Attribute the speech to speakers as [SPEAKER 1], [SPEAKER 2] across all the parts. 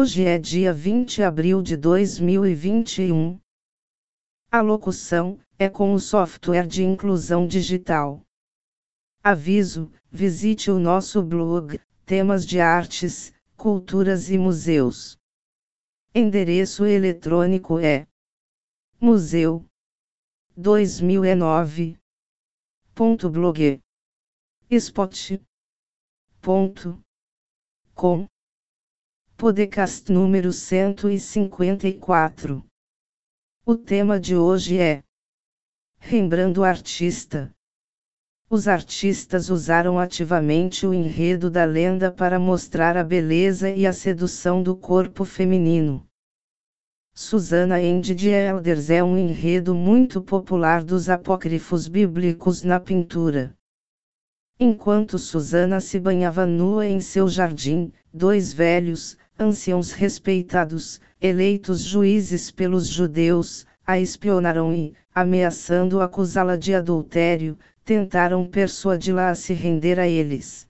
[SPEAKER 1] Hoje é dia 20 de abril de 2021. A locução é com o software de inclusão digital. Aviso: visite o nosso blog, temas de artes, culturas e museus. Endereço eletrônico é museu 2009.blog spot.com Podcast número 154 O tema de hoje é Lembrando artista. Os artistas usaram ativamente o enredo da lenda para mostrar a beleza e a sedução do corpo feminino. Susana End de Elders é um enredo muito popular dos apócrifos bíblicos na pintura. Enquanto Susana se banhava nua em seu jardim, dois velhos, anciãos respeitados, eleitos juízes pelos judeus, a espionaram e, ameaçando acusá-la de adultério, tentaram persuadi-la a se render a eles.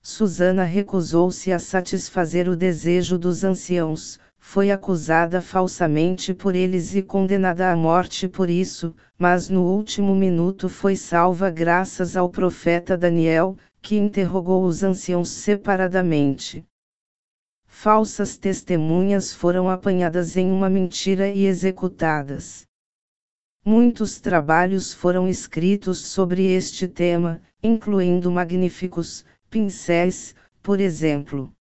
[SPEAKER 1] Susana recusou-se a satisfazer o desejo dos anciãos, foi acusada falsamente por eles e condenada à morte por isso, mas no último minuto foi salva graças ao profeta Daniel, que interrogou os anciãos separadamente. Falsas testemunhas foram apanhadas em uma mentira e executadas. Muitos trabalhos foram escritos sobre este tema, incluindo magníficos pincéis, por exemplo.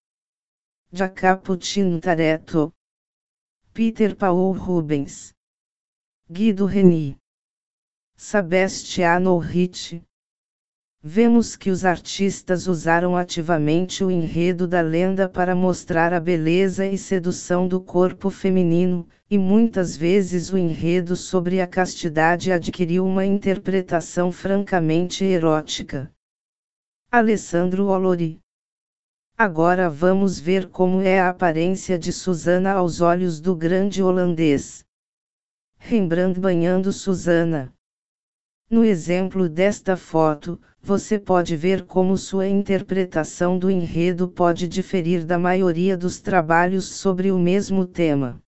[SPEAKER 1] Jacopo Tintoretto, Peter Paul Rubens, Guido Reni, Sebastiano Ricci. Vemos que os artistas usaram ativamente o enredo da lenda para mostrar a beleza e sedução do corpo feminino, e muitas vezes o enredo sobre a castidade adquiriu uma interpretação francamente erótica. Alessandro Olori Agora vamos ver como é a aparência de Susana aos olhos do grande holandês. Rembrandt banhando Susana. No exemplo desta foto, você pode ver como sua interpretação do enredo pode diferir da maioria dos trabalhos sobre o mesmo tema.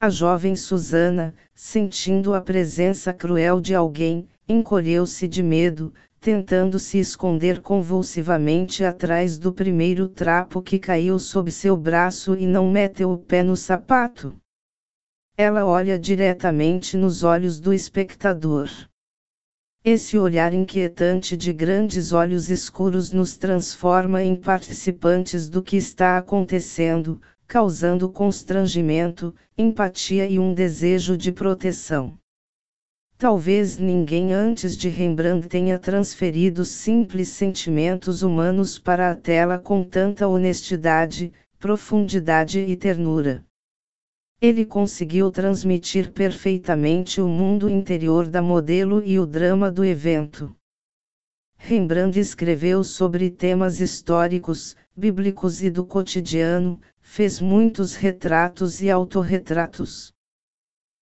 [SPEAKER 1] A jovem Susana, sentindo a presença cruel de alguém, encolheu-se de medo, tentando se esconder convulsivamente atrás do primeiro trapo que caiu sob seu braço e não meteu o pé no sapato. Ela olha diretamente nos olhos do espectador. Esse olhar inquietante de grandes olhos escuros nos transforma em participantes do que está acontecendo, causando constrangimento, empatia e um desejo de proteção. Talvez ninguém antes de Rembrandt tenha transferido simples sentimentos humanos para a tela com tanta honestidade, profundidade e ternura. Ele conseguiu transmitir perfeitamente o mundo interior da modelo e o drama do evento. Rembrandt escreveu sobre temas históricos, bíblicos e do cotidiano, fez muitos retratos e autorretratos.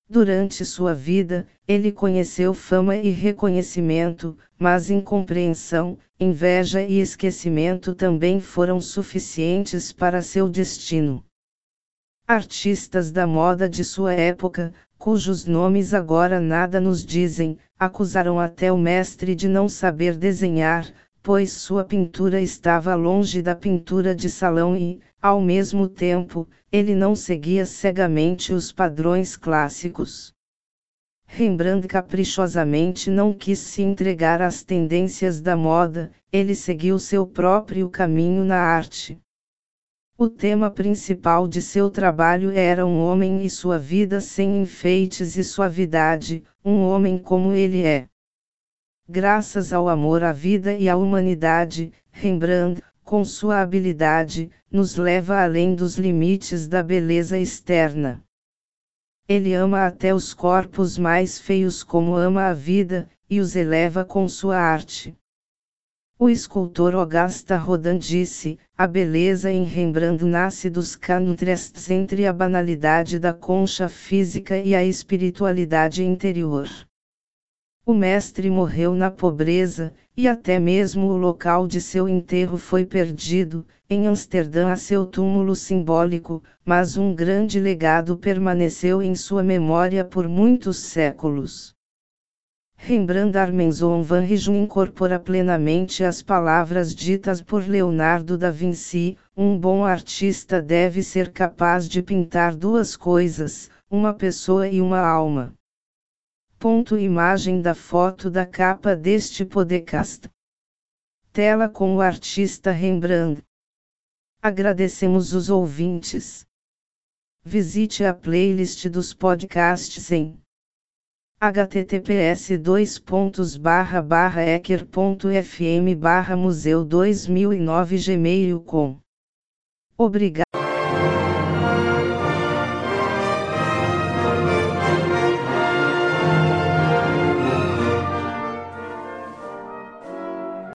[SPEAKER 1] Durante sua vida, ele conheceu fama e reconhecimento, mas incompreensão, inveja e esquecimento também foram suficientes para seu destino. Artistas da moda de sua época, cujos nomes agora nada nos dizem, acusaram até o mestre de não saber desenhar, pois sua pintura estava longe da pintura de salão e, ao mesmo tempo, ele não seguia cegamente os padrões clássicos. Rembrandt caprichosamente não quis se entregar às tendências da moda, ele seguiu seu próprio caminho na arte. O tema principal de seu trabalho era um homem e sua vida sem enfeites e suavidade, um homem como ele é. Graças ao amor à vida e à humanidade, Rembrandt, com sua habilidade, nos leva além dos limites da beleza externa. Ele ama até os corpos mais feios como ama a vida, e os eleva com sua arte. O escultor Augusta Rodin disse: a beleza em Rembrandt nasce dos contrastes entre a banalidade da concha física e a espiritualidade interior. O mestre morreu na pobreza, e até mesmo o local de seu enterro foi perdido, em Amsterdã há seu túmulo simbólico, mas um grande legado permaneceu em sua memória por muitos séculos. Rembrandt Armenzon van Rijn incorpora plenamente as palavras ditas por Leonardo da Vinci: um bom artista deve ser capaz de pintar duas coisas, uma pessoa e uma alma. Ponto imagem da foto da capa deste podcast. Tela com o artista Rembrandt. Agradecemos os ouvintes. Visite a playlist dos podcasts em https ecker.fm museu 2009 gmail.com. Obrigado.